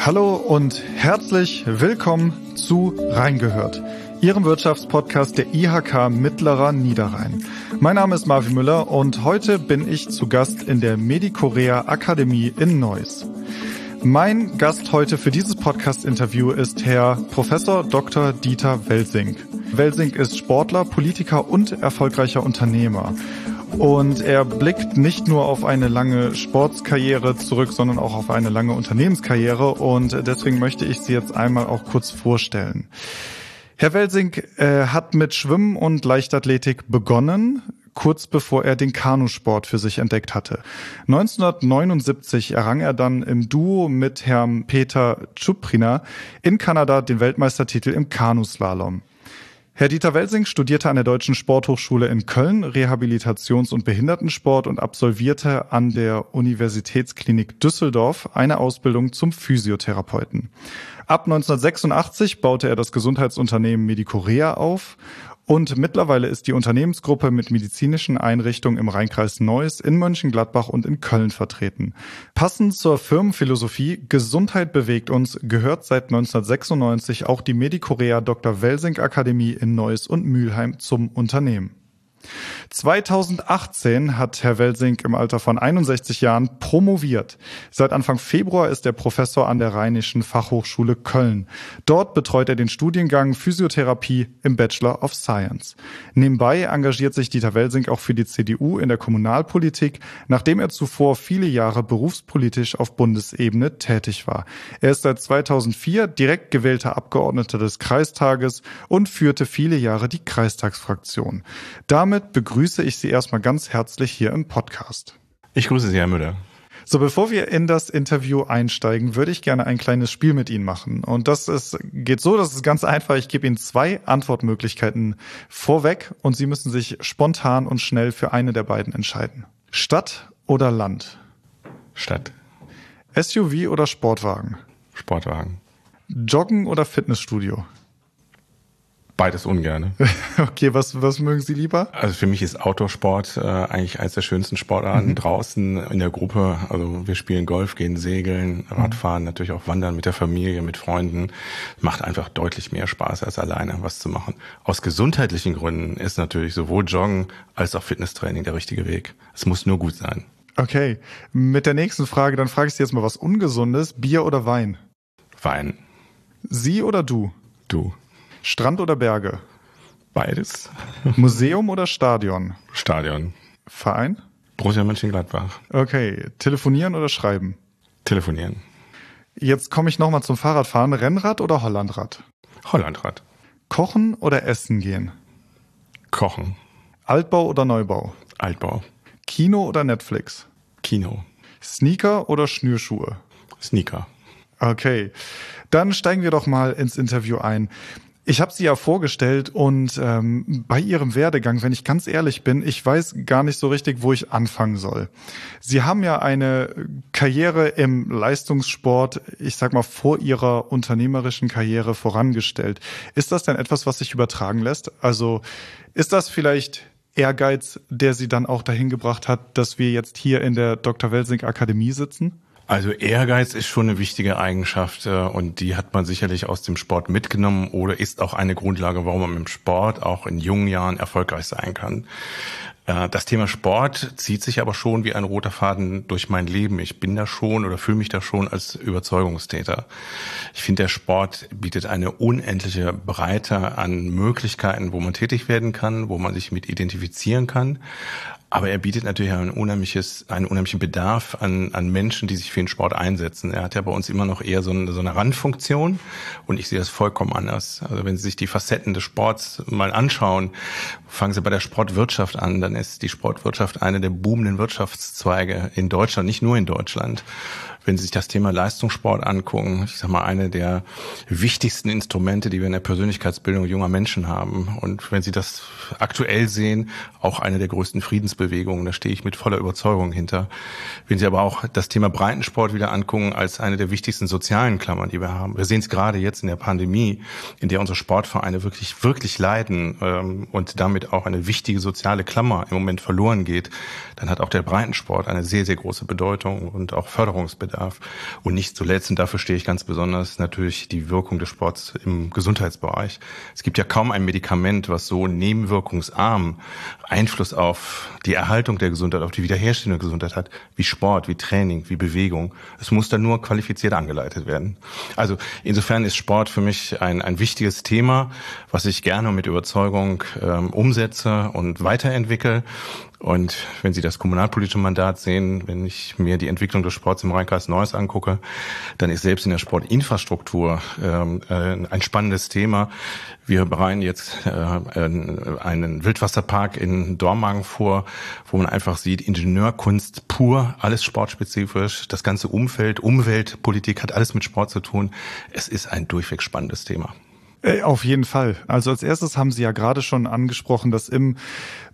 Hallo und herzlich willkommen zu Reingehört, Ihrem Wirtschaftspodcast der IHK Mittlerer Niederrhein. Mein Name ist Marvin Müller und heute bin ich zu Gast in der Medikorea Akademie in Neuss. Mein Gast heute für dieses Podcast-Interview ist Herr Professor Dr. Dieter Welsing. Welsing ist Sportler, Politiker und erfolgreicher Unternehmer. Und er blickt nicht nur auf eine lange Sportskarriere zurück, sondern auch auf eine lange Unternehmenskarriere. Und deswegen möchte ich Sie jetzt einmal auch kurz vorstellen. Herr Welsing äh, hat mit Schwimmen und Leichtathletik begonnen, kurz bevor er den Kanusport für sich entdeckt hatte. 1979 errang er dann im Duo mit Herrn Peter Chuprina in Kanada den Weltmeistertitel im Kanuslalom. Herr Dieter Welsing studierte an der Deutschen Sporthochschule in Köln Rehabilitations- und Behindertensport und absolvierte an der Universitätsklinik Düsseldorf eine Ausbildung zum Physiotherapeuten. Ab 1986 baute er das Gesundheitsunternehmen Medicorea auf und mittlerweile ist die Unternehmensgruppe mit medizinischen Einrichtungen im Rheinkreis Neuss, in Mönchengladbach und in Köln vertreten. Passend zur Firmenphilosophie Gesundheit bewegt uns gehört seit 1996 auch die Medicorea Dr. Welsing Akademie in Neuss und Mülheim zum Unternehmen. 2018 hat Herr Welsing im Alter von 61 Jahren promoviert. Seit Anfang Februar ist er Professor an der Rheinischen Fachhochschule Köln. Dort betreut er den Studiengang Physiotherapie im Bachelor of Science. Nebenbei engagiert sich Dieter Welsing auch für die CDU in der Kommunalpolitik, nachdem er zuvor viele Jahre berufspolitisch auf Bundesebene tätig war. Er ist seit 2004 direkt gewählter Abgeordneter des Kreistages und führte viele Jahre die Kreistagsfraktion. Damit damit begrüße ich Sie erstmal ganz herzlich hier im Podcast. Ich grüße Sie, Herr Müller. So, bevor wir in das Interview einsteigen, würde ich gerne ein kleines Spiel mit Ihnen machen. Und das ist, geht so, das ist ganz einfach. Ich gebe Ihnen zwei Antwortmöglichkeiten vorweg und Sie müssen sich spontan und schnell für eine der beiden entscheiden. Stadt oder Land? Stadt. SUV oder Sportwagen? Sportwagen. Joggen oder Fitnessstudio? Beides ungern. Okay, was, was mögen Sie lieber? Also für mich ist Outdoor-Sport äh, eigentlich eines der schönsten Sportarten. Mhm. Draußen in der Gruppe, also wir spielen Golf, gehen segeln, Radfahren, mhm. natürlich auch wandern mit der Familie, mit Freunden. Macht einfach deutlich mehr Spaß, als alleine was zu machen. Aus gesundheitlichen Gründen ist natürlich sowohl Joggen als auch Fitnesstraining der richtige Weg. Es muss nur gut sein. Okay, mit der nächsten Frage, dann frage ich Sie jetzt mal was Ungesundes. Bier oder Wein? Wein. Sie oder du? Du. Strand oder Berge? Beides. Museum oder Stadion? Stadion. Verein? Borussia Mönchengladbach. Okay. Telefonieren oder schreiben? Telefonieren. Jetzt komme ich nochmal zum Fahrradfahren. Rennrad oder Hollandrad? Hollandrad. Kochen oder essen gehen? Kochen. Altbau oder Neubau? Altbau. Kino oder Netflix? Kino. Sneaker oder Schnürschuhe? Sneaker. Okay, dann steigen wir doch mal ins Interview ein. Ich habe sie ja vorgestellt und ähm, bei ihrem Werdegang, wenn ich ganz ehrlich bin, ich weiß gar nicht so richtig, wo ich anfangen soll. Sie haben ja eine Karriere im Leistungssport, ich sag mal, vor ihrer unternehmerischen Karriere vorangestellt. Ist das denn etwas, was sich übertragen lässt? Also ist das vielleicht Ehrgeiz, der sie dann auch dahin gebracht hat, dass wir jetzt hier in der Dr. Welsing Akademie sitzen? Also Ehrgeiz ist schon eine wichtige Eigenschaft äh, und die hat man sicherlich aus dem Sport mitgenommen oder ist auch eine Grundlage, warum man im Sport auch in jungen Jahren erfolgreich sein kann. Äh, das Thema Sport zieht sich aber schon wie ein roter Faden durch mein Leben. Ich bin da schon oder fühle mich da schon als Überzeugungstäter. Ich finde, der Sport bietet eine unendliche Breite an Möglichkeiten, wo man tätig werden kann, wo man sich mit identifizieren kann. Aber er bietet natürlich ein unheimliches, einen unheimlichen Bedarf an, an Menschen, die sich für den Sport einsetzen. Er hat ja bei uns immer noch eher so eine, so eine Randfunktion und ich sehe das vollkommen anders. Also wenn Sie sich die Facetten des Sports mal anschauen, fangen Sie bei der Sportwirtschaft an, dann ist die Sportwirtschaft eine der boomenden Wirtschaftszweige in Deutschland, nicht nur in Deutschland wenn Sie sich das Thema Leistungssport angucken, ich sag mal, eine der wichtigsten Instrumente, die wir in der Persönlichkeitsbildung junger Menschen haben. Und wenn Sie das aktuell sehen, auch eine der größten Friedens Zukunftsbewegung. Da stehe ich mit voller Überzeugung hinter. Wenn Sie aber auch das Thema Breitensport wieder angucken als eine der wichtigsten sozialen Klammern, die wir haben. Wir sehen es gerade jetzt in der Pandemie, in der unsere Sportvereine wirklich, wirklich leiden ähm, und damit auch eine wichtige soziale Klammer im Moment verloren geht. Dann hat auch der Breitensport eine sehr, sehr große Bedeutung und auch Förderungsbedarf. Und nicht zuletzt, und dafür stehe ich ganz besonders, natürlich die Wirkung des Sports im Gesundheitsbereich. Es gibt ja kaum ein Medikament, was so nebenwirkungsarm Einfluss auf die Erhaltung der Gesundheit, auf die Wiederherstellung der Gesundheit hat, wie Sport, wie Training, wie Bewegung. Es muss dann nur qualifiziert angeleitet werden. Also insofern ist Sport für mich ein, ein wichtiges Thema, was ich gerne mit Überzeugung ähm, umsetze und weiterentwickle. Und wenn Sie das kommunalpolitische Mandat sehen, wenn ich mir die Entwicklung des Sports im Rheinkreis Neuss angucke, dann ist selbst in der Sportinfrastruktur ähm, äh, ein spannendes Thema. Wir bereiten jetzt äh, einen Wildwasserpark in Dormagen vor, wo man einfach sieht, Ingenieurkunst pur, alles sportspezifisch, das ganze Umfeld, Umweltpolitik hat alles mit Sport zu tun. Es ist ein durchweg spannendes Thema. Äh, auf jeden Fall. Also als erstes haben Sie ja gerade schon angesprochen, dass im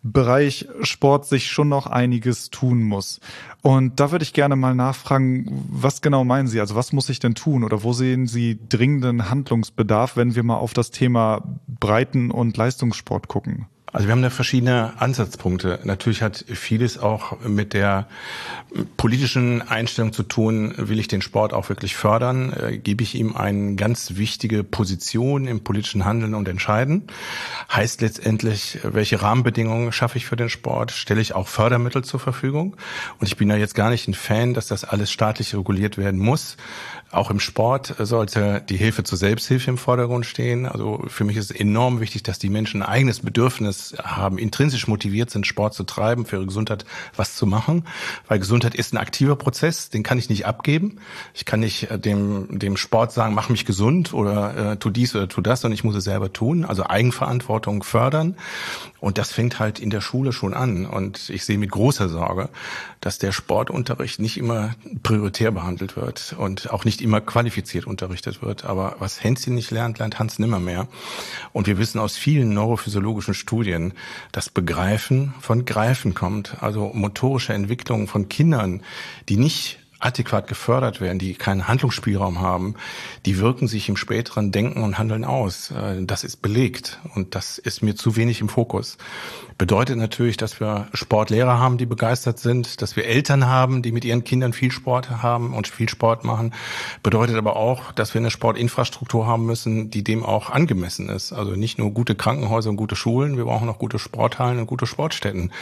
Bereich Sport sich schon noch einiges tun muss. Und da würde ich gerne mal nachfragen, was genau meinen Sie? Also was muss ich denn tun oder wo sehen Sie dringenden Handlungsbedarf, wenn wir mal auf das Thema Breiten- und Leistungssport gucken? Also wir haben da verschiedene Ansatzpunkte. Natürlich hat vieles auch mit der politischen Einstellung zu tun, will ich den Sport auch wirklich fördern, äh, gebe ich ihm eine ganz wichtige Position im politischen Handeln und Entscheiden. Heißt letztendlich, welche Rahmenbedingungen schaffe ich für den Sport, stelle ich auch Fördermittel zur Verfügung. Und ich bin da jetzt gar nicht ein Fan, dass das alles staatlich reguliert werden muss. Auch im Sport sollte die Hilfe zur Selbsthilfe im Vordergrund stehen. Also für mich ist es enorm wichtig, dass die Menschen ein eigenes Bedürfnis haben, intrinsisch motiviert sind, Sport zu treiben, für ihre Gesundheit was zu machen. Weil Gesundheit ist ein aktiver Prozess, den kann ich nicht abgeben. Ich kann nicht äh, dem, dem Sport sagen, mach mich gesund oder äh, tu dies oder tu das, sondern ich muss es selber tun. Also Eigenverantwortung fördern. Und das fängt halt in der Schule schon an. Und ich sehe mit großer Sorge, dass der Sportunterricht nicht immer prioritär behandelt wird und auch nicht immer qualifiziert unterrichtet wird. Aber was Hänschen nicht lernt, lernt Hans nimmer mehr. Und wir wissen aus vielen neurophysiologischen Studien, dass Begreifen von Greifen kommt. Also motorische Entwicklung von Kindern, die nicht adäquat gefördert werden, die keinen Handlungsspielraum haben, die wirken sich im späteren Denken und Handeln aus. Äh, das ist belegt und das ist mir zu wenig im Fokus. Bedeutet natürlich, dass wir Sportlehrer haben, die begeistert sind, dass wir Eltern haben, die mit ihren Kindern viel Sport haben und viel Sport machen. Bedeutet aber auch, dass wir eine Sportinfrastruktur haben müssen, die dem auch angemessen ist. Also nicht nur gute Krankenhäuser und gute Schulen, wir brauchen auch gute Sporthallen und gute Sportstätten.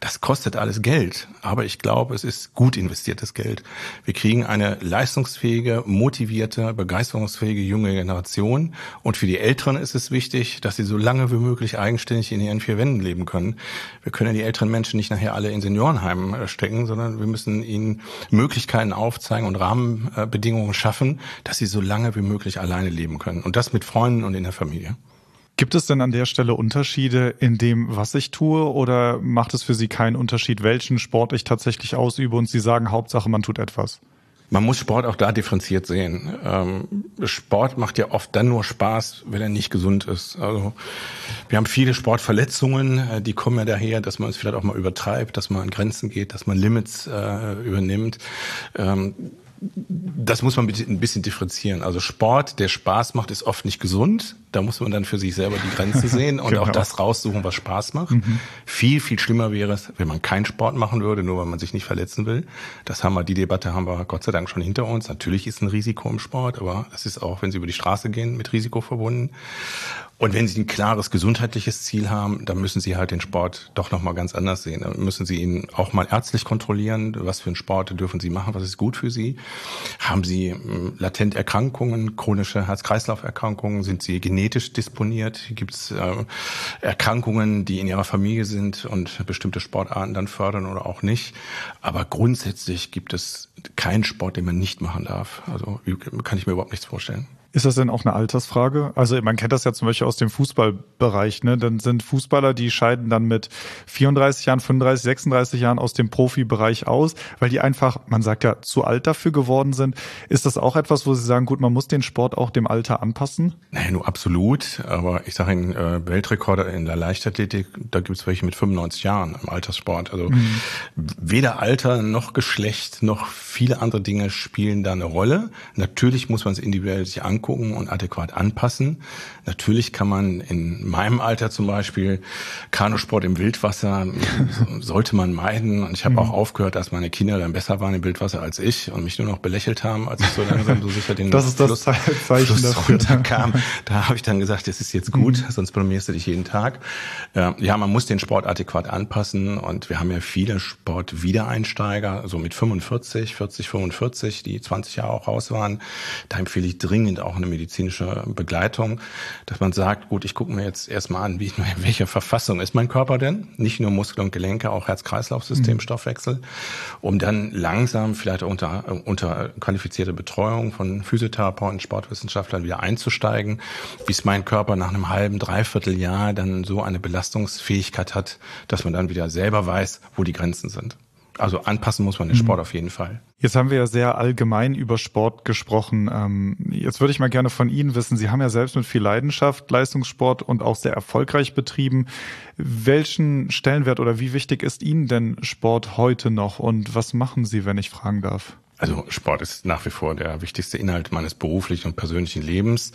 Das kostet alles Geld, aber ich glaube, es ist gut investiertes Geld. Wir kriegen eine leistungsfähige, motivierte, begeisterungsfähige junge Generation und für die Älteren ist es wichtig, dass sie so lange wie möglich eigenständig in ihren vier Wänden leben können. Wir können die älteren Menschen nicht nachher alle in Seniorenheimen äh, stecken, sondern wir müssen ihnen Möglichkeiten aufzeigen und Rahmenbedingungen schaffen, dass sie so lange wie möglich alleine leben können. Und das mit Freunden und in der Familie. Gibt es denn an der Stelle Unterschiede in dem, was ich tue, oder macht es für Sie keinen Unterschied, welchen Sport ich tatsächlich ausübe und Sie sagen, Hauptsache, man tut etwas? Man muss Sport auch da differenziert sehen. Ähm, Sport macht ja oft dann nur Spaß, wenn er nicht gesund ist. Also wir haben viele Sportverletzungen, äh, die kommen ja daher, dass man es vielleicht auch mal übertreibt, dass man an Grenzen geht, dass man Limits äh, übernimmt. Ähm, das muss man ein bisschen differenzieren. Also Sport, der Spaß macht, ist oft nicht gesund. Da muss man dann für sich selber die Grenze sehen und genau. auch das raussuchen, was Spaß macht. Mhm. Viel, viel schlimmer wäre es, wenn man keinen Sport machen würde, nur weil man sich nicht verletzen will. Das haben wir, die Debatte haben wir Gott sei Dank schon hinter uns. Natürlich ist ein Risiko im Sport, aber das ist auch, wenn Sie über die Straße gehen, mit Risiko verbunden. Und wenn Sie ein klares gesundheitliches Ziel haben, dann müssen Sie halt den Sport doch nochmal ganz anders sehen. Dann müssen Sie ihn auch mal ärztlich kontrollieren. Was für einen Sport dürfen Sie machen? Was ist gut für Sie? Haben Sie hm, latent Erkrankungen, chronische Herz-Kreislauf-Erkrankungen? Sind Sie genetisch disponiert? Gibt es äh, Erkrankungen, die in Ihrer Familie sind und bestimmte Sportarten dann fördern oder auch nicht? Aber grundsätzlich gibt es keinen Sport, den man nicht machen darf. Also kann ich mir überhaupt nichts vorstellen. Ist das denn auch eine Altersfrage? Also man kennt das ja zum Beispiel aus dem Fußballbereich. Ne? Dann sind Fußballer, die scheiden dann mit 34 Jahren, 35, 36 Jahren aus dem Profibereich aus, weil die einfach, man sagt ja, zu alt dafür geworden sind. Ist das auch etwas, wo Sie sagen, gut, man muss den Sport auch dem Alter anpassen? Naja, nur absolut. Aber ich sage Ihnen, äh, Weltrekorder in der Leichtathletik, da gibt es welche mit 95 Jahren im Alterssport. Also mhm. weder Alter noch Geschlecht noch viele andere Dinge spielen da eine Rolle. Natürlich muss man es individuell sich angucken angucken und adäquat anpassen. Natürlich kann man in meinem Alter zum Beispiel Kanusport im Wildwasser sollte man meiden. Und ich habe mhm. auch aufgehört, dass meine Kinder dann besser waren im Wildwasser als ich und mich nur noch belächelt haben, als ich so langsam so sicher den das ist das Fluss, Zeichen Fluss dafür. runterkam. Da habe ich dann gesagt, das ist jetzt gut, mhm. sonst blamierst du dich jeden Tag. Ja, man muss den Sport adäquat anpassen und wir haben ja viele Sportwiedereinsteiger, so mit 45, 40, 45, die 20 Jahre auch raus waren. Da empfehle ich dringend auch eine medizinische Begleitung, dass man sagt, gut, ich gucke mir jetzt erstmal an, wie, in welcher Verfassung ist mein Körper denn? Nicht nur Muskel und Gelenke, auch Herz-Kreislauf-System, mhm. Stoffwechsel, um dann langsam vielleicht unter, unter qualifizierte Betreuung von Physiotherapeuten, Sportwissenschaftlern wieder einzusteigen, bis mein Körper nach einem halben, dreiviertel Jahr dann so eine Belastungsfähigkeit hat, dass man dann wieder selber weiß, wo die Grenzen sind. Also anpassen muss man den mhm. Sport auf jeden Fall. Jetzt haben wir ja sehr allgemein über Sport gesprochen. Ähm, jetzt würde ich mal gerne von Ihnen wissen, Sie haben ja selbst mit viel Leidenschaft Leistungssport und auch sehr erfolgreich betrieben. Welchen Stellenwert oder wie wichtig ist Ihnen denn Sport heute noch und was machen Sie, wenn ich fragen darf? Also Sport ist nach wie vor der wichtigste Inhalt meines beruflichen und persönlichen Lebens.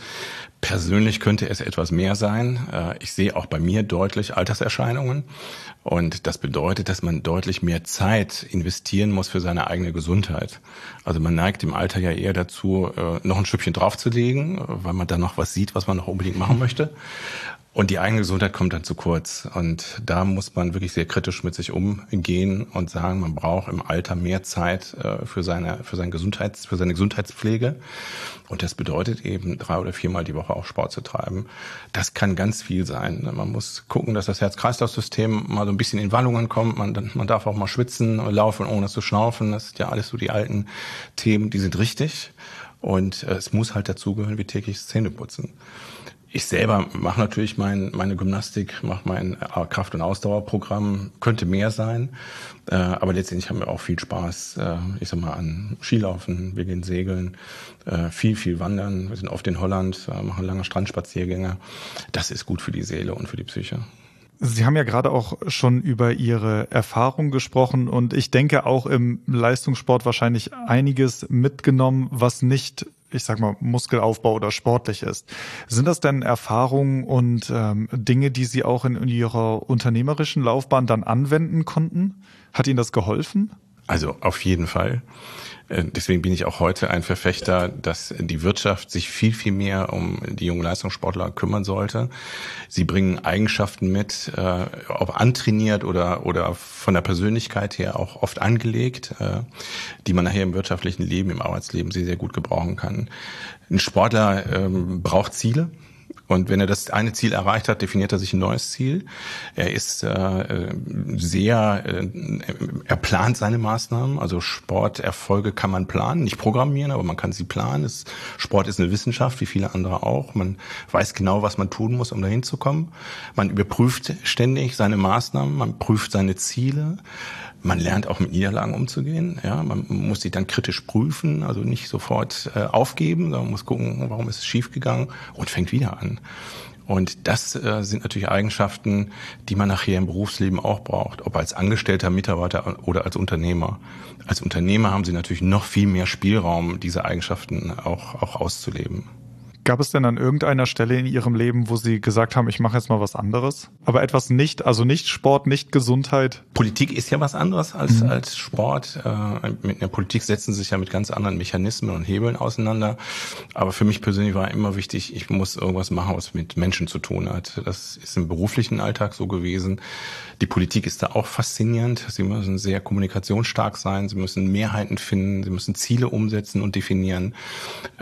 Persönlich könnte es etwas mehr sein. Äh, ich sehe auch bei mir deutlich Alterserscheinungen. Und das bedeutet, dass man deutlich mehr Zeit investieren muss für seine eigene Gesundheit. Also man neigt im Alter ja eher dazu, äh, noch ein Stückchen draufzulegen, weil man da noch was sieht, was man noch unbedingt machen möchte. Und die eigene Gesundheit kommt dann zu kurz. Und da muss man wirklich sehr kritisch mit sich umgehen und sagen, man braucht im Alter mehr Zeit äh, für seine, für sein Gesundheits, für seine Gesundheitspflege. Und das bedeutet eben drei oder viermal die Woche auch Sport zu treiben. Das kann ganz viel sein. Man muss gucken, dass das Herz-Kreislauf-System mal so ein bisschen in Wallungen kommt. Man, man darf auch mal schwitzen, laufen, ohne zu schnaufen. Das sind ja alles so die alten Themen, die sind richtig. Und äh, es muss halt dazugehören wie tägliches Zähneputzen. Ich selber mache natürlich mein, meine Gymnastik, mache mein äh, Kraft- und Ausdauerprogramm, könnte mehr sein, äh, aber letztendlich haben wir auch viel Spaß, äh, ich sag mal, an Skilaufen, wir gehen segeln, äh, viel, viel wandern, wir sind oft in Holland, äh, machen lange Strandspaziergänge. Das ist gut für die Seele und für die Psyche. Sie haben ja gerade auch schon über Ihre Erfahrung gesprochen und ich denke auch im Leistungssport wahrscheinlich einiges mitgenommen, was nicht ich sag mal, Muskelaufbau oder sportlich ist. Sind das denn Erfahrungen und ähm, Dinge, die Sie auch in, in Ihrer unternehmerischen Laufbahn dann anwenden konnten? Hat Ihnen das geholfen? Also auf jeden Fall. Äh, deswegen bin ich auch heute ein Verfechter, dass die Wirtschaft sich viel, viel mehr um die jungen Leistungssportler kümmern sollte. Sie bringen Eigenschaften mit, äh, ob antrainiert oder, oder von der Persönlichkeit her auch oft angelegt, äh, die man nachher im wirtschaftlichen Leben, im Arbeitsleben sehr, sehr gut gebrauchen kann. Ein Sportler ähm, braucht Ziele. Und wenn er das eine Ziel erreicht hat, definiert er sich ein neues Ziel. Er ist äh, sehr, äh, er plant seine Maßnahmen. Also Sporterfolge kann man planen, nicht programmieren, aber man kann sie planen. Es, Sport ist eine Wissenschaft, wie viele andere auch. Man weiß genau, was man tun muss, um dahin zu kommen. Man überprüft ständig seine Maßnahmen, man prüft seine Ziele. Man lernt auch mit Niederlagen umzugehen. Ja, man muss sie dann kritisch prüfen, also nicht sofort äh, aufgeben, sondern muss gucken, warum ist es schiefgegangen und fängt wieder an. Und das äh, sind natürlich Eigenschaften, die man nachher im Berufsleben auch braucht, ob als Angestellter, Mitarbeiter oder als Unternehmer. Als Unternehmer haben Sie natürlich noch viel mehr Spielraum, diese Eigenschaften auch, auch auszuleben. Gab es denn an irgendeiner Stelle in Ihrem Leben, wo Sie gesagt haben, ich mache jetzt mal was anderes? Aber etwas nicht, also nicht Sport, nicht Gesundheit? Politik ist ja was anderes als, mhm. als Sport. Äh, mit der Politik setzen Sie sich ja mit ganz anderen Mechanismen und Hebeln auseinander. Aber für mich persönlich war immer wichtig, ich muss irgendwas machen, was mit Menschen zu tun hat. Das ist im beruflichen Alltag so gewesen. Die Politik ist da auch faszinierend. Sie müssen sehr kommunikationsstark sein. Sie müssen Mehrheiten finden. Sie müssen Ziele umsetzen und definieren.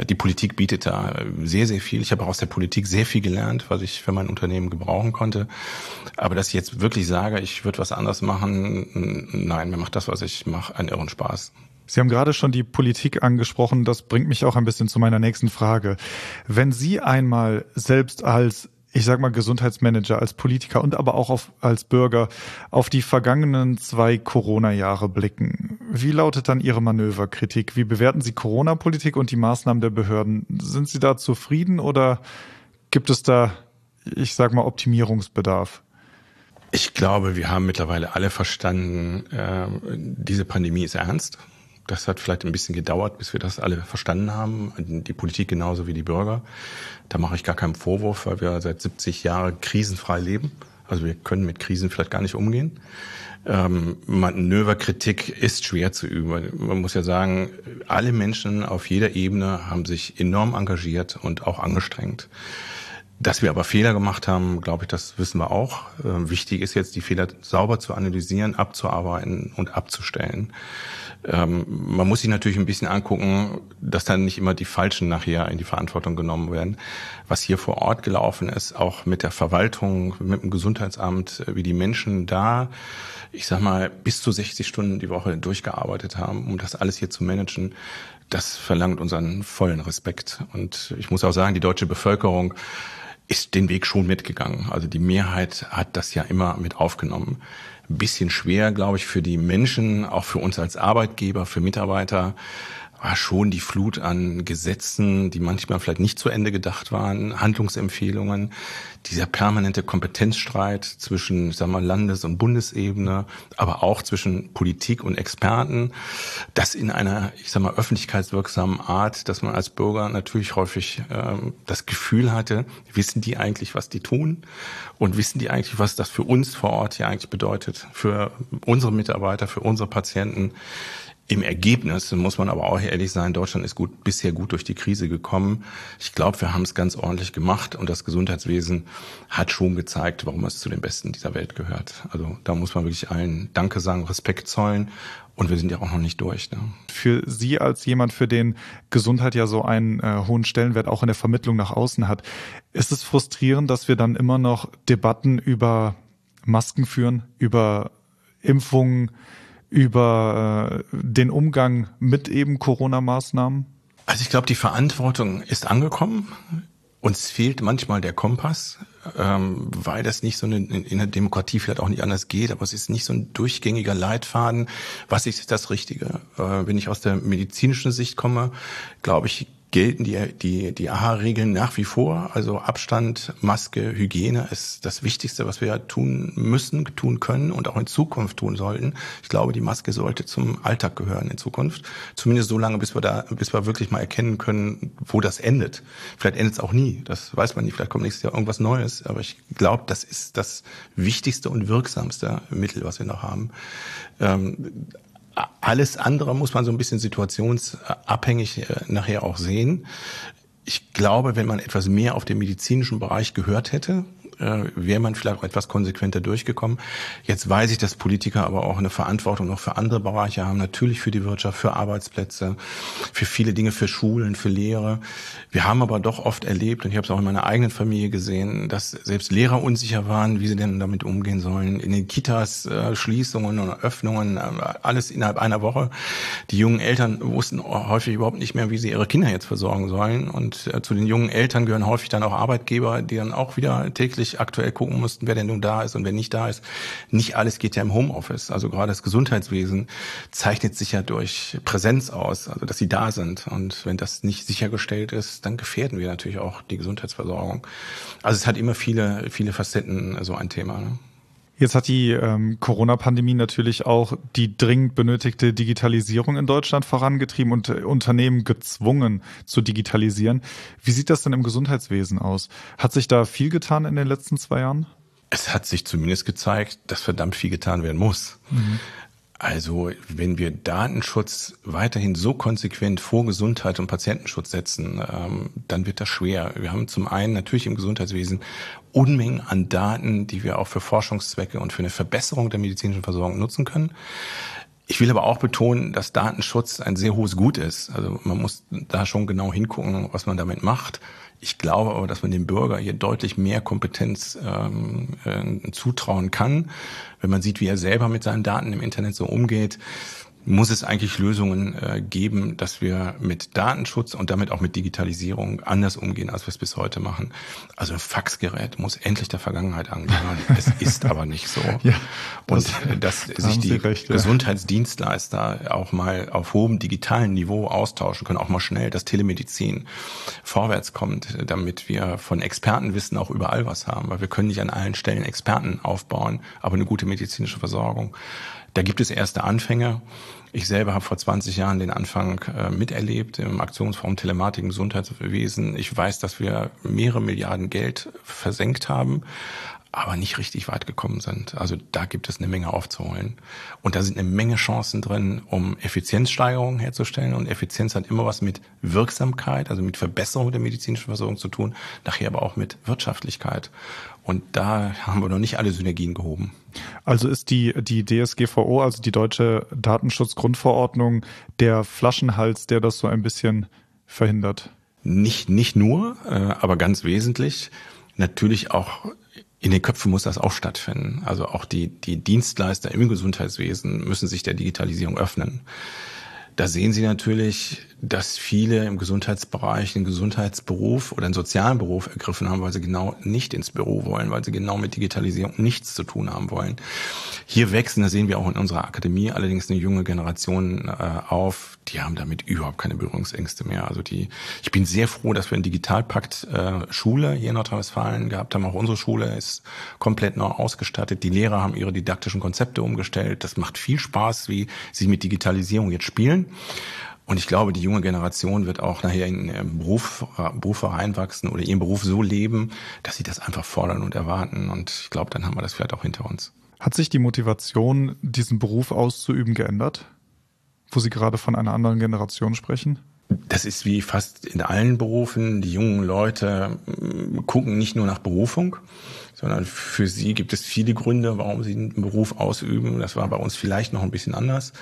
Die Politik bietet da sehr, sehr viel. Ich habe auch aus der Politik sehr viel gelernt, was ich für mein Unternehmen gebrauchen konnte. Aber dass ich jetzt wirklich sage, ich würde was anderes machen, nein, mir macht das, was ich mache, einen irren Spaß. Sie haben gerade schon die Politik angesprochen. Das bringt mich auch ein bisschen zu meiner nächsten Frage. Wenn Sie einmal selbst als ich sag mal Gesundheitsmanager, als Politiker und aber auch auf, als Bürger auf die vergangenen zwei Corona-Jahre blicken. Wie lautet dann Ihre Manöverkritik? Wie bewerten Sie Corona-Politik und die Maßnahmen der Behörden? Sind Sie da zufrieden oder gibt es da, ich sag mal, Optimierungsbedarf? Ich glaube, wir haben mittlerweile alle verstanden, äh, diese Pandemie ist ernst. Das hat vielleicht ein bisschen gedauert, bis wir das alle verstanden haben. Die Politik genauso wie die Bürger. Da mache ich gar keinen Vorwurf, weil wir seit 70 Jahren krisenfrei leben. Also wir können mit Krisen vielleicht gar nicht umgehen. Ähm, Manöverkritik ist schwer zu üben. Man muss ja sagen, alle Menschen auf jeder Ebene haben sich enorm engagiert und auch angestrengt. Dass wir aber Fehler gemacht haben, glaube ich, das wissen wir auch. Ähm, wichtig ist jetzt, die Fehler sauber zu analysieren, abzuarbeiten und abzustellen. Ähm, man muss sich natürlich ein bisschen angucken, dass dann nicht immer die Falschen nachher in die Verantwortung genommen werden. Was hier vor Ort gelaufen ist, auch mit der Verwaltung, mit dem Gesundheitsamt, äh, wie die Menschen da, ich sag mal, bis zu 60 Stunden die Woche durchgearbeitet haben, um das alles hier zu managen, das verlangt unseren vollen Respekt. Und ich muss auch sagen, die deutsche Bevölkerung ist den Weg schon mitgegangen. Also die Mehrheit hat das ja immer mit aufgenommen ein bisschen schwer, glaube ich, für die Menschen, auch für uns als Arbeitgeber, für Mitarbeiter, war schon die Flut an Gesetzen, die manchmal vielleicht nicht zu Ende gedacht waren, Handlungsempfehlungen, dieser permanente Kompetenzstreit zwischen, ich sag mal, Landes- und Bundesebene, aber auch zwischen Politik und Experten, das in einer, ich sag mal, öffentlichkeitswirksamen Art, dass man als Bürger natürlich häufig ähm, das Gefühl hatte, wissen die eigentlich, was die tun und wissen die eigentlich, was das für uns vor Ort hier eigentlich bedeutet, für unsere Mitarbeiter, für unsere Patienten. Im Ergebnis muss man aber auch ehrlich sein, Deutschland ist gut, bisher gut durch die Krise gekommen. Ich glaube, wir haben es ganz ordentlich gemacht und das Gesundheitswesen hat schon gezeigt, warum es zu den Besten dieser Welt gehört. Also da muss man wirklich allen Danke sagen, Respekt zollen und wir sind ja auch noch nicht durch. Ne? Für Sie als jemand, für den Gesundheit ja so einen äh, hohen Stellenwert auch in der Vermittlung nach außen hat, ist es frustrierend, dass wir dann immer noch Debatten über Masken führen, über Impfungen, über äh, den Umgang mit eben Corona-Maßnahmen? Also ich glaube, die Verantwortung ist angekommen. Uns fehlt manchmal der Kompass, ähm, weil das nicht so eine, in der Demokratie vielleicht auch nicht anders geht, aber es ist nicht so ein durchgängiger Leitfaden. Was ist das Richtige? Äh, wenn ich aus der medizinischen Sicht komme, glaube ich, gelten die, die, die AHA-Regeln nach wie vor. Also Abstand, Maske, Hygiene ist das Wichtigste, was wir tun müssen, tun können und auch in Zukunft tun sollten. Ich glaube, die Maske sollte zum Alltag gehören in Zukunft. Zumindest so lange, bis wir da, bis wir wirklich mal erkennen können, wo das endet. Vielleicht endet es auch nie. Das weiß man nicht. Vielleicht kommt nächstes Jahr irgendwas Neues. Aber ich glaube, das ist das wichtigste und wirksamste Mittel, was wir noch haben. Ähm, alles andere muss man so ein bisschen situationsabhängig äh, nachher auch sehen. Ich glaube, wenn man etwas mehr auf den medizinischen Bereich gehört hätte, äh, wäre man vielleicht auch etwas konsequenter durchgekommen. Jetzt weiß ich, dass Politiker aber auch eine Verantwortung noch für andere Bereiche haben, natürlich für die Wirtschaft, für Arbeitsplätze, für viele Dinge, für Schulen, für Lehre. Wir haben aber doch oft erlebt, und ich habe es auch in meiner eigenen Familie gesehen, dass selbst Lehrer unsicher waren, wie sie denn damit umgehen sollen. In den Kitas äh, Schließungen und Öffnungen, äh, alles innerhalb einer Woche. Die jungen Eltern wussten häufig überhaupt nicht mehr, wie sie ihre Kinder jetzt versorgen sollen. Und äh, zu den jungen Eltern gehören häufig dann auch Arbeitgeber, die dann auch wieder täglich wirklich aktuell gucken mussten, wer denn nun da ist und wer nicht da ist. Nicht alles geht ja im Homeoffice. Also gerade das Gesundheitswesen zeichnet sich ja durch Präsenz aus, also dass sie da sind. Und wenn das nicht sichergestellt ist, dann gefährden wir natürlich auch die Gesundheitsversorgung. Also es hat immer viele, viele Facetten, so ein Thema. Ne? Jetzt hat die ähm, Corona-Pandemie natürlich auch die dringend benötigte Digitalisierung in Deutschland vorangetrieben und äh, Unternehmen gezwungen zu digitalisieren. Wie sieht das denn im Gesundheitswesen aus? Hat sich da viel getan in den letzten zwei Jahren? Es hat sich zumindest gezeigt, dass verdammt viel getan werden muss. Mhm. Also wenn wir Datenschutz weiterhin so konsequent vor Gesundheit und Patientenschutz setzen, ähm, dann wird das schwer. Wir haben zum einen natürlich im Gesundheitswesen Unmengen an Daten, die wir auch für Forschungszwecke und für eine Verbesserung der medizinischen Versorgung nutzen können. Ich will aber auch betonen, dass Datenschutz ein sehr hohes Gut ist. Also man muss da schon genau hingucken, was man damit macht. Ich glaube aber, dass man dem Bürger hier deutlich mehr Kompetenz ähm, äh, zutrauen kann. Wenn man sieht, wie er selber mit seinen Daten im Internet so umgeht, muss es eigentlich Lösungen äh, geben, dass wir mit Datenschutz und damit auch mit Digitalisierung anders umgehen, als wir es bis heute machen. Also ein Faxgerät muss endlich der Vergangenheit angehören. es ist aber nicht so. Ja, das, und äh, dass sich die recht, ja. Gesundheitsdienstleister auch mal auf hohem digitalen Niveau austauschen können, auch mal schnell, dass Telemedizin vorwärts kommt, damit wir von Expertenwissen auch überall was haben, weil wir können nicht an allen Stellen Experten aufbauen, aber eine gute medizinische Versorgung. Da gibt es erste Anfänge. Ich selber habe vor 20 Jahren den Anfang äh, miterlebt im Aktionsform Telematik im Gesundheitswesen. Ich weiß, dass wir mehrere Milliarden Geld versenkt haben, aber nicht richtig weit gekommen sind. Also da gibt es eine Menge aufzuholen. Und da sind eine Menge Chancen drin, um Effizienzsteigerungen herzustellen. Und Effizienz hat immer was mit Wirksamkeit, also mit Verbesserung der medizinischen Versorgung zu tun, nachher aber auch mit Wirtschaftlichkeit. Und da haben wir noch nicht alle Synergien gehoben. Also ist die, die DSGVO, also die deutsche Datenschutzgrundverordnung, der Flaschenhals, der das so ein bisschen verhindert? Nicht, nicht nur, äh, aber ganz wesentlich. Natürlich auch in den Köpfen muss das auch stattfinden. Also auch die, die Dienstleister im Gesundheitswesen müssen sich der Digitalisierung öffnen. Da sehen Sie natürlich, dass viele im Gesundheitsbereich einen Gesundheitsberuf oder einen sozialen Beruf ergriffen haben, weil sie genau nicht ins Büro wollen, weil sie genau mit Digitalisierung nichts zu tun haben wollen. Hier wechseln, das sehen wir auch in unserer Akademie, allerdings eine junge Generation äh, auf, die haben damit überhaupt keine Berührungsängste mehr. Also die, ich bin sehr froh, dass wir einen Digitalpakt äh, Schule hier in Nordrhein-Westfalen gehabt haben. Auch unsere Schule ist komplett neu ausgestattet. Die Lehrer haben ihre didaktischen Konzepte umgestellt. Das macht viel Spaß, wie sie mit Digitalisierung jetzt spielen. Und ich glaube, die junge Generation wird auch nachher in ihren Beruf, Beruf reinwachsen oder ihren Beruf so leben, dass sie das einfach fordern und erwarten. Und ich glaube, dann haben wir das vielleicht auch hinter uns. Hat sich die Motivation, diesen Beruf auszuüben, geändert? Wo Sie gerade von einer anderen Generation sprechen? Das ist wie fast in allen Berufen. Die jungen Leute mm, gucken nicht nur nach Berufung, sondern für sie gibt es viele Gründe, warum sie einen Beruf ausüben. Das war bei uns vielleicht noch ein bisschen anders.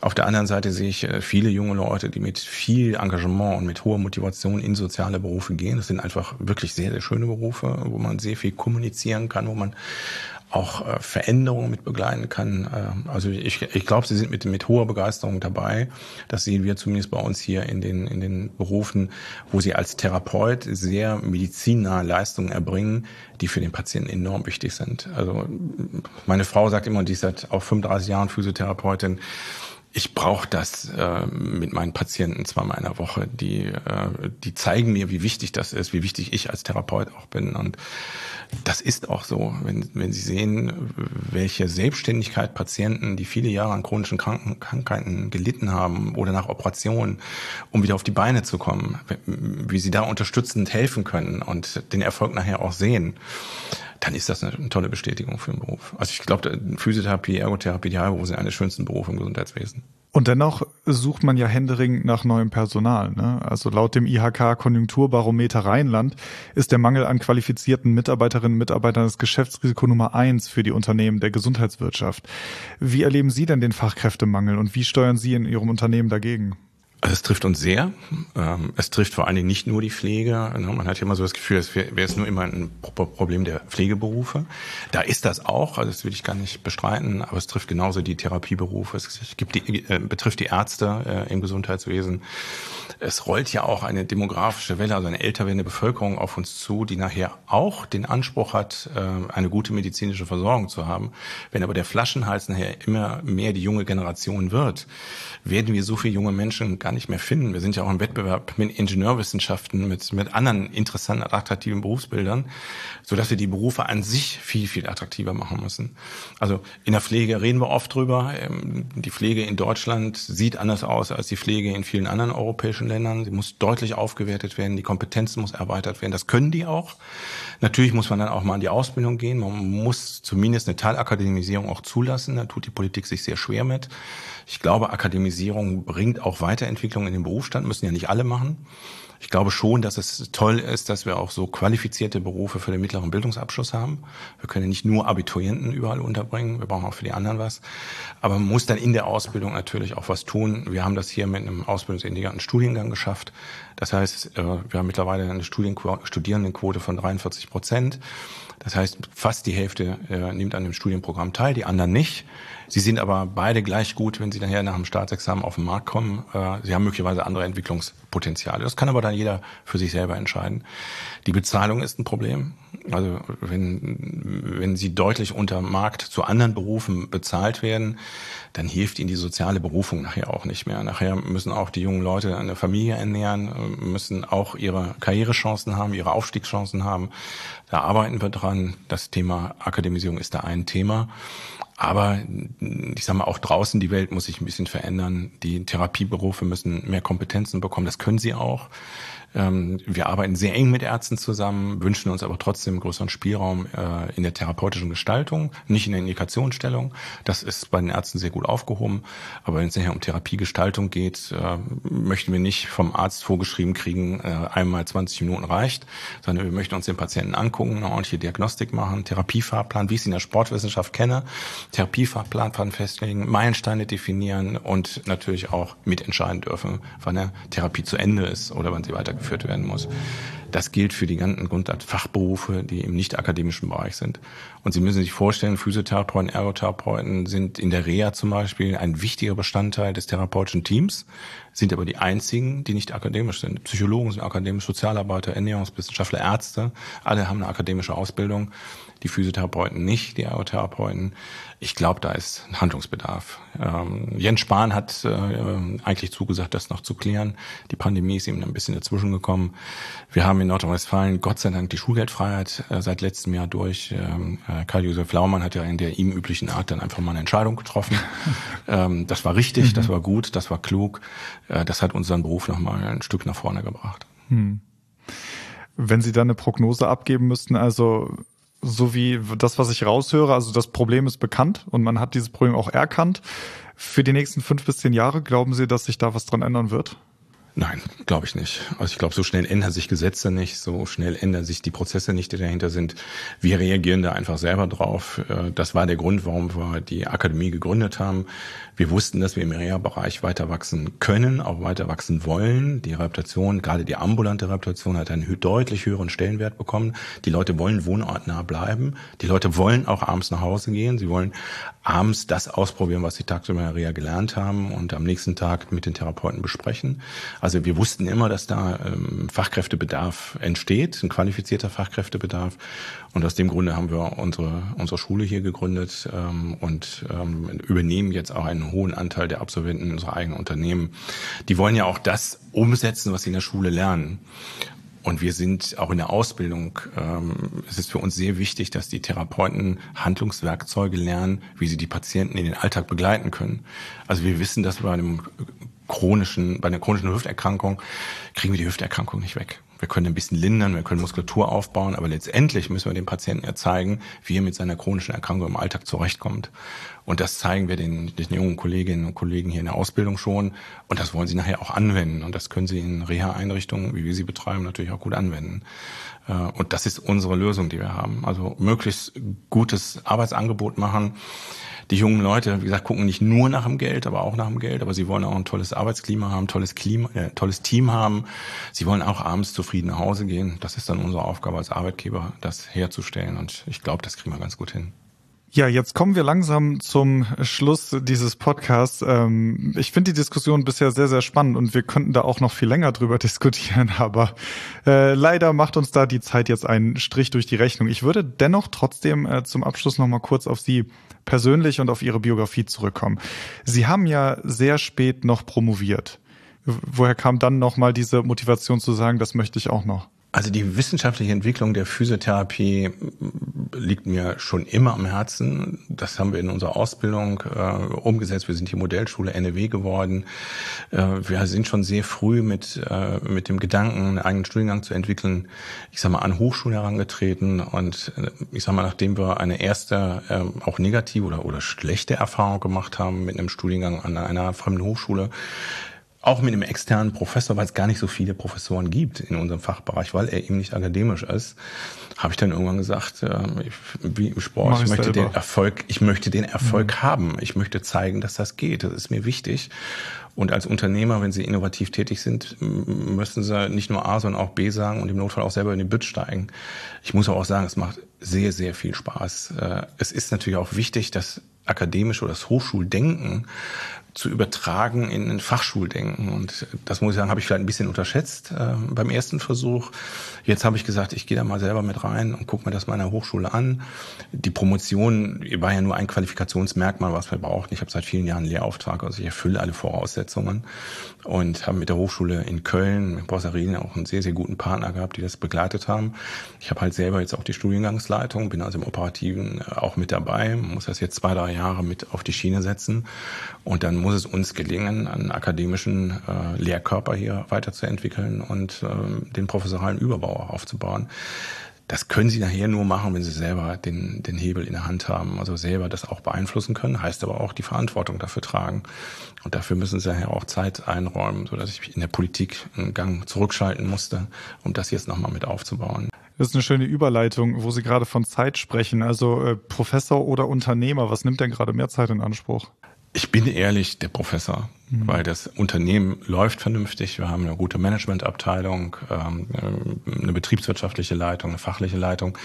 Auf der anderen Seite sehe ich äh, viele junge Leute, die mit viel Engagement und mit hoher Motivation in soziale Berufe gehen. Das sind einfach wirklich sehr, sehr schöne Berufe, wo man sehr viel kommunizieren kann, wo man auch äh, Veränderungen mit begleiten kann. Äh, also ich, ich glaube, sie sind mit, mit hoher Begeisterung dabei. Das sehen wir zumindest bei uns hier in den, in den Berufen, wo sie als Therapeut sehr medizinnahe Leistungen erbringen, die für den Patienten enorm wichtig sind. Also meine Frau sagt immer, die ist seit auch 35 Jahren Physiotherapeutin, ich brauche das äh, mit meinen Patienten zweimal in der Woche. Die, äh, die zeigen mir, wie wichtig das ist, wie wichtig ich als Therapeut auch bin. Und das ist auch so, wenn, wenn Sie sehen, welche Selbstständigkeit Patienten, die viele Jahre an chronischen Kranken, Krankheiten gelitten haben oder nach Operationen, um wieder auf die Beine zu kommen, wie sie da unterstützend helfen können und den Erfolg nachher auch sehen dann ist das eine tolle Bestätigung für den Beruf. Also ich glaube, Physiotherapie, Ergotherapie, die Heilberufe sind eine der schönsten Berufe im Gesundheitswesen. Und dennoch sucht man ja händeringend nach neuem Personal. Ne? Also laut dem IHK Konjunkturbarometer Rheinland ist der Mangel an qualifizierten Mitarbeiterinnen und Mitarbeitern das Geschäftsrisiko Nummer eins für die Unternehmen der Gesundheitswirtschaft. Wie erleben Sie denn den Fachkräftemangel und wie steuern Sie in Ihrem Unternehmen dagegen? Es trifft uns sehr. Ähm, es trifft vor allen Dingen nicht nur die Pflege. Ne, man hat ja immer so das Gefühl, es wäre es nur immer ein Problem der Pflegeberufe. Da ist das auch, also das will ich gar nicht bestreiten, aber es trifft genauso die Therapieberufe. Es gibt die, äh, betrifft die Ärzte äh, im Gesundheitswesen. Es rollt ja auch eine demografische Welle, also eine älter werdende Bevölkerung auf uns zu, die nachher auch den Anspruch hat, äh, eine gute medizinische Versorgung zu haben. Wenn aber der Flaschenhals nachher immer mehr die junge Generation wird, werden wir so viele junge Menschen gar nicht mehr finden. Wir sind ja auch im Wettbewerb mit Ingenieurwissenschaften, mit, mit anderen interessanten, attraktiven Berufsbildern, so dass wir die Berufe an sich viel, viel attraktiver machen müssen. Also in der Pflege reden wir oft drüber. Ähm, die Pflege in Deutschland sieht anders aus als die Pflege in vielen anderen europäischen Ländern. Sie muss deutlich aufgewertet werden, die Kompetenz muss erweitert werden. Das können die auch. Natürlich muss man dann auch mal in die Ausbildung gehen. Man muss zumindest eine Teilakademisierung auch zulassen. Da tut die Politik sich sehr schwer mit. Ich glaube, Akademisierung bringt auch Weiterentwicklung in den Berufsstand, müssen ja nicht alle machen. Ich glaube schon, dass es toll ist, dass wir auch so qualifizierte Berufe für den mittleren Bildungsabschluss haben. Wir können nicht nur Abiturienten überall unterbringen, wir brauchen auch für die anderen was. Aber man muss dann in der Ausbildung natürlich auch was tun. Wir haben das hier mit einem ausbildungsintegrierten Studiengang geschafft. Das heißt, äh, wir haben mittlerweile eine Studierendenquote von 43 Prozent. Das heißt, fast die Hälfte äh, nimmt an dem Studienprogramm teil, die anderen nicht. Sie sind aber beide gleich gut, wenn sie nachher nach dem Staatsexamen auf den Markt kommen. Äh, sie haben möglicherweise andere Entwicklungspotenziale. Das kann aber dann jeder für sich selber entscheiden. Die Bezahlung ist ein Problem. Also wenn, wenn sie deutlich unter Markt zu anderen Berufen bezahlt werden, dann hilft ihnen die soziale Berufung nachher auch nicht mehr. Nachher müssen auch die jungen Leute eine Familie ernähren, müssen auch ihre Karrierechancen haben, ihre Aufstiegschancen haben. Da arbeiten wir dran. Das Thema Akademisierung ist da ein Thema. Aber ich sage mal, auch draußen die Welt muss sich ein bisschen verändern. Die Therapieberufe müssen mehr Kompetenzen bekommen. Das können sie auch. Ähm, wir arbeiten sehr eng mit Ärzten zusammen, wünschen uns aber trotzdem größeren Spielraum äh, in der therapeutischen Gestaltung, nicht in der Indikationsstellung. Das ist bei den Ärzten sehr gut aufgehoben. Aber wenn es nachher um Therapiegestaltung geht, äh, möchten wir nicht vom Arzt vorgeschrieben kriegen, äh, einmal 20 Minuten reicht, sondern wir möchten uns den Patienten angucken, eine ordentliche Diagnostik machen, Therapiefahrplan, wie ich es in der Sportwissenschaft kenne, Therapiefahrplan festlegen, Meilensteine definieren und natürlich auch mitentscheiden dürfen, wann eine Therapie zu Ende ist oder wann sie weitergeführt geführt werden muss. Das gilt für die ganzen Grundfachberufe, die im nicht akademischen Bereich sind. Und Sie müssen sich vorstellen, Physiotherapeuten, Ergotherapeuten sind in der Reha zum Beispiel ein wichtiger Bestandteil des therapeutischen Teams, sind aber die einzigen, die nicht akademisch sind. Psychologen sind akademisch, Sozialarbeiter, Ernährungswissenschaftler, Ärzte, alle haben eine akademische Ausbildung die Physiotherapeuten nicht, die Ergotherapeuten. Ich glaube, da ist ein Handlungsbedarf. Ähm, Jens Spahn hat äh, eigentlich zugesagt, das noch zu klären. Die Pandemie ist ihm ein bisschen dazwischen gekommen. Wir haben in Nordrhein-Westfalen Gott sei Dank die Schulgeldfreiheit äh, seit letztem Jahr durch. Ähm, äh, Karl-Josef Laumann hat ja in der ihm üblichen Art dann einfach mal eine Entscheidung getroffen. ähm, das war richtig, mhm. das war gut, das war klug. Äh, das hat unseren Beruf nochmal ein Stück nach vorne gebracht. Mhm. Wenn Sie dann eine Prognose abgeben müssten, also so wie das, was ich raushöre, also das Problem ist bekannt und man hat dieses Problem auch erkannt. Für die nächsten fünf bis zehn Jahre glauben Sie, dass sich da was dran ändern wird? Nein, glaube ich nicht. Also ich glaube, so schnell ändern sich Gesetze nicht, so schnell ändern sich die Prozesse nicht, die dahinter sind. Wir reagieren da einfach selber drauf. Äh, das war der Grund, warum wir die Akademie gegründet haben. Wir wussten, dass wir im Reha-Bereich weiter wachsen können, auch weiter wachsen wollen. Die Reputation, gerade die ambulante Reputation, hat einen deutlich höheren Stellenwert bekommen. Die Leute wollen wohnortnah bleiben. Die Leute wollen auch abends nach Hause gehen. Sie wollen abends das ausprobieren, was sie tagsüber in der Reha gelernt haben und am nächsten Tag mit den Therapeuten besprechen. Wir wussten immer, dass da ähm, Fachkräftebedarf entsteht, ein qualifizierter Fachkräftebedarf. Und aus dem Grunde haben wir unsere, unsere Schule hier gegründet ähm, und ähm, übernehmen jetzt auch einen hohen Anteil der Absolventen unserer eigenen Unternehmen. Die wollen ja auch das umsetzen, was sie in der Schule lernen. Und wir sind auch in der Ausbildung, ähm, es ist für uns sehr wichtig, dass die Therapeuten Handlungswerkzeuge lernen, wie sie die Patienten in den Alltag begleiten können. Also wir wissen, dass bei einem chronischen, bei einer chronischen Hüfterkrankung kriegen wir die Hüfterkrankung nicht weg. Wir können ein bisschen lindern, wir können Muskulatur aufbauen, aber letztendlich müssen wir dem Patienten ja zeigen, wie er mit seiner chronischen Erkrankung im Alltag zurechtkommt. Und das zeigen wir den, den jungen Kolleginnen und Kollegen hier in der Ausbildung schon. Und das wollen sie nachher auch anwenden. Und das können sie in Reha-Einrichtungen, wie wir sie betreiben, natürlich auch gut anwenden. Äh, und das ist unsere Lösung, die wir haben. Also möglichst gutes Arbeitsangebot machen die jungen Leute, wie gesagt, gucken nicht nur nach dem Geld, aber auch nach dem Geld, aber sie wollen auch ein tolles Arbeitsklima haben, tolles Klima, äh, tolles Team haben. Sie wollen auch abends zufrieden nach Hause gehen. Das ist dann unsere Aufgabe als Arbeitgeber, das herzustellen. Und ich glaube, das kriegen wir ganz gut hin. Ja, jetzt kommen wir langsam zum Schluss dieses Podcasts. Ähm, ich finde die Diskussion bisher sehr, sehr spannend und wir könnten da auch noch viel länger drüber diskutieren, aber äh, leider macht uns da die Zeit jetzt einen Strich durch die Rechnung. Ich würde dennoch trotzdem äh, zum Abschluss noch mal kurz auf Sie persönlich und auf Ihre Biografie zurückkommen. Sie haben ja sehr spät noch promoviert. Woher kam dann noch mal diese Motivation zu sagen, das möchte ich auch noch? Also die wissenschaftliche Entwicklung der Physiotherapie liegt mir schon immer am Herzen. Das haben wir in unserer Ausbildung äh, umgesetzt. Wir sind die Modellschule NEW geworden. Äh, wir sind schon sehr früh mit, äh, mit dem Gedanken, einen eigenen Studiengang zu entwickeln, ich sag mal, an Hochschulen herangetreten. Und äh, ich sag mal, nachdem wir eine erste, äh, auch negative oder, oder schlechte Erfahrung gemacht haben mit einem Studiengang an einer fremden Hochschule, auch mit einem externen Professor, weil es gar nicht so viele Professoren gibt in unserem Fachbereich, weil er eben nicht akademisch ist, habe ich dann irgendwann gesagt, äh, wie im Sport, Mach ich möchte selber. den Erfolg, ich möchte den Erfolg mhm. haben. Ich möchte zeigen, dass das geht. Das ist mir wichtig. Und als Unternehmer, wenn Sie innovativ tätig sind, müssen Sie nicht nur A, sondern auch B sagen und im Notfall auch selber in die Bütt steigen. Ich muss auch sagen, es macht sehr, sehr viel Spaß. Äh, es ist natürlich auch wichtig, dass akademische oder das Hochschuldenken zu übertragen in ein Fachschuldenken. Und das muss ich sagen, habe ich vielleicht ein bisschen unterschätzt äh, beim ersten Versuch. Jetzt habe ich gesagt, ich gehe da mal selber mit rein und gucke mir das meiner Hochschule an. Die Promotion war ja nur ein Qualifikationsmerkmal, was wir brauchten. Ich habe seit vielen Jahren einen Lehrauftrag, also ich erfülle alle Voraussetzungen und habe mit der Hochschule in Köln, mit Bossarin, auch einen sehr, sehr guten Partner gehabt, die das begleitet haben. Ich habe halt selber jetzt auch die Studiengangsleitung, bin also im Operativen äh, auch mit dabei, muss das jetzt zwei, drei Jahre mit auf die Schiene setzen und dann muss es uns gelingen, einen akademischen äh, Lehrkörper hier weiterzuentwickeln und äh, den professoralen Überbau aufzubauen. Das können sie nachher nur machen, wenn sie selber den, den Hebel in der Hand haben, also selber das auch beeinflussen können, heißt aber auch die Verantwortung dafür tragen. Und dafür müssen sie nachher auch Zeit einräumen, sodass ich in der Politik einen Gang zurückschalten musste, um das jetzt nochmal mit aufzubauen. Das ist eine schöne Überleitung, wo Sie gerade von Zeit sprechen. Also äh, Professor oder Unternehmer, was nimmt denn gerade mehr Zeit in Anspruch? Ich bin ehrlich der Professor, mhm. weil das Unternehmen läuft vernünftig. Wir haben eine gute Managementabteilung, ähm, eine betriebswirtschaftliche Leitung, eine fachliche Leitung.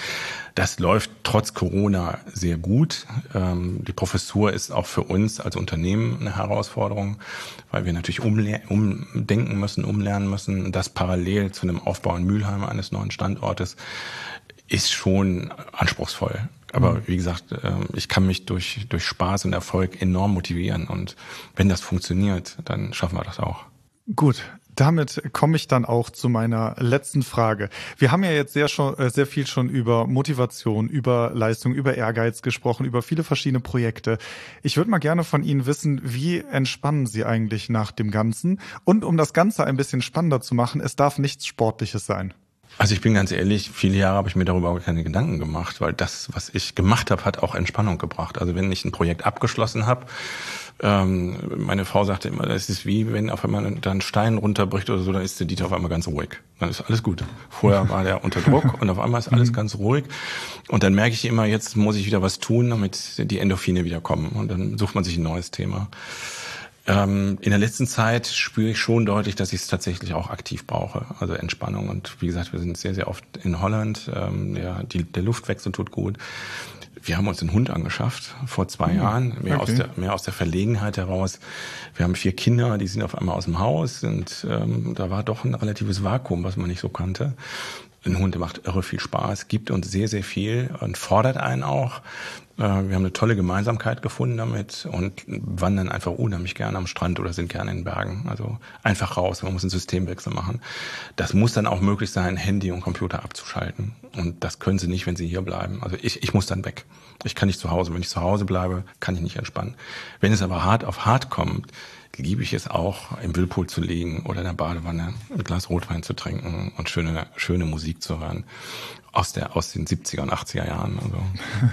Das läuft trotz Corona sehr gut. Ähm, die Professur ist auch für uns als Unternehmen eine Herausforderung, weil wir natürlich umdenken müssen, umlernen müssen. Das parallel zu einem Aufbau in Mülheim eines neuen Standortes ist schon anspruchsvoll. Aber mhm. wie gesagt, ähm, ich kann mich durch, durch Spaß und Erfolg enorm motivieren. Und wenn das funktioniert, dann schaffen wir das auch. Gut, damit komme ich dann auch zu meiner letzten Frage. Wir haben ja jetzt sehr schon äh, sehr viel schon über Motivation, über Leistung, über Ehrgeiz gesprochen, über viele verschiedene Projekte. Ich würde mal gerne von Ihnen wissen, wie entspannen Sie eigentlich nach dem Ganzen? Und um das Ganze ein bisschen spannender zu machen, es darf nichts Sportliches sein. Also ich bin ganz ehrlich, viele Jahre habe ich mir darüber auch keine Gedanken gemacht, weil das, was ich gemacht habe, hat auch Entspannung gebracht. Also wenn ich ein Projekt abgeschlossen habe, ähm, meine Frau sagte immer, das ist wie wenn auf einmal da ein Stein runterbricht oder so, dann ist der Dieter auf einmal ganz ruhig. Dann ist alles gut. Vorher war der unter Druck und auf einmal ist alles mhm. ganz ruhig. Und dann merke ich immer, jetzt muss ich wieder was tun, damit die Endorphine wieder kommen. Und dann sucht man sich ein neues Thema. Ähm, in der letzten Zeit spüre ich schon deutlich, dass ich es tatsächlich auch aktiv brauche, also Entspannung. Und wie gesagt, wir sind sehr, sehr oft in Holland. Ähm, ja, die, der Luftwechsel tut gut. Wir haben uns einen Hund angeschafft vor zwei mhm. Jahren, mehr, okay. aus der, mehr aus der Verlegenheit heraus. Wir haben vier Kinder, die sind auf einmal aus dem Haus und ähm, da war doch ein relatives Vakuum, was man nicht so kannte. Ein Hund macht irre viel Spaß, gibt uns sehr, sehr viel und fordert einen auch. Äh, wir haben eine tolle Gemeinsamkeit gefunden damit und wandern einfach unheimlich gerne am Strand oder sind gerne in Bergen. Also einfach raus, man muss einen Systemwechsel machen. Das muss dann auch möglich sein, Handy und Computer abzuschalten. Und das können sie nicht, wenn sie hier bleiben. Also ich, ich muss dann weg. Ich kann nicht zu Hause. Wenn ich zu Hause bleibe, kann ich nicht entspannen. Wenn es aber hart auf hart kommt, liebe ich es auch, im Whirlpool zu liegen oder in der Badewanne ein Glas Rotwein zu trinken und schöne, schöne Musik zu hören. Aus, der, aus den 70er und 80er Jahren. Also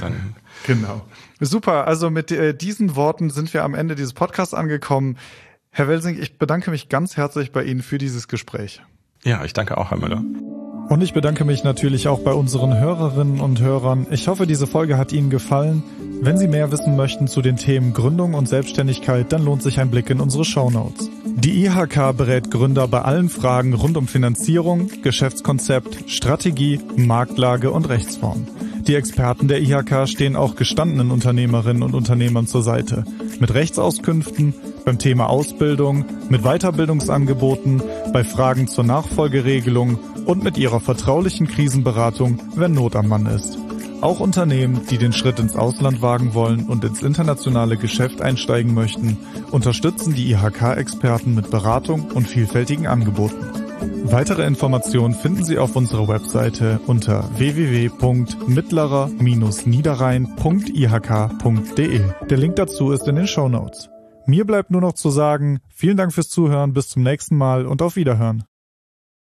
dann genau. Super. Also mit äh, diesen Worten sind wir am Ende dieses Podcasts angekommen. Herr Welsing, ich bedanke mich ganz herzlich bei Ihnen für dieses Gespräch. Ja, ich danke auch, Herr Müller. Und ich bedanke mich natürlich auch bei unseren Hörerinnen und Hörern. Ich hoffe, diese Folge hat Ihnen gefallen. Wenn Sie mehr wissen möchten zu den Themen Gründung und Selbstständigkeit, dann lohnt sich ein Blick in unsere Show Notes. Die IHK berät Gründer bei allen Fragen rund um Finanzierung, Geschäftskonzept, Strategie, Marktlage und Rechtsform. Die Experten der IHK stehen auch gestandenen Unternehmerinnen und Unternehmern zur Seite. Mit Rechtsauskünften, beim Thema Ausbildung, mit Weiterbildungsangeboten, bei Fragen zur Nachfolgeregelung und mit ihrer vertraulichen Krisenberatung, wenn Not am Mann ist. Auch Unternehmen, die den Schritt ins Ausland wagen wollen und ins internationale Geschäft einsteigen möchten, unterstützen die IHK-Experten mit Beratung und vielfältigen Angeboten. Weitere Informationen finden Sie auf unserer Webseite unter www.mittlerer-niederrhein.ihk.de. Der Link dazu ist in den Show Notes. Mir bleibt nur noch zu sagen, vielen Dank fürs Zuhören, bis zum nächsten Mal und auf Wiederhören.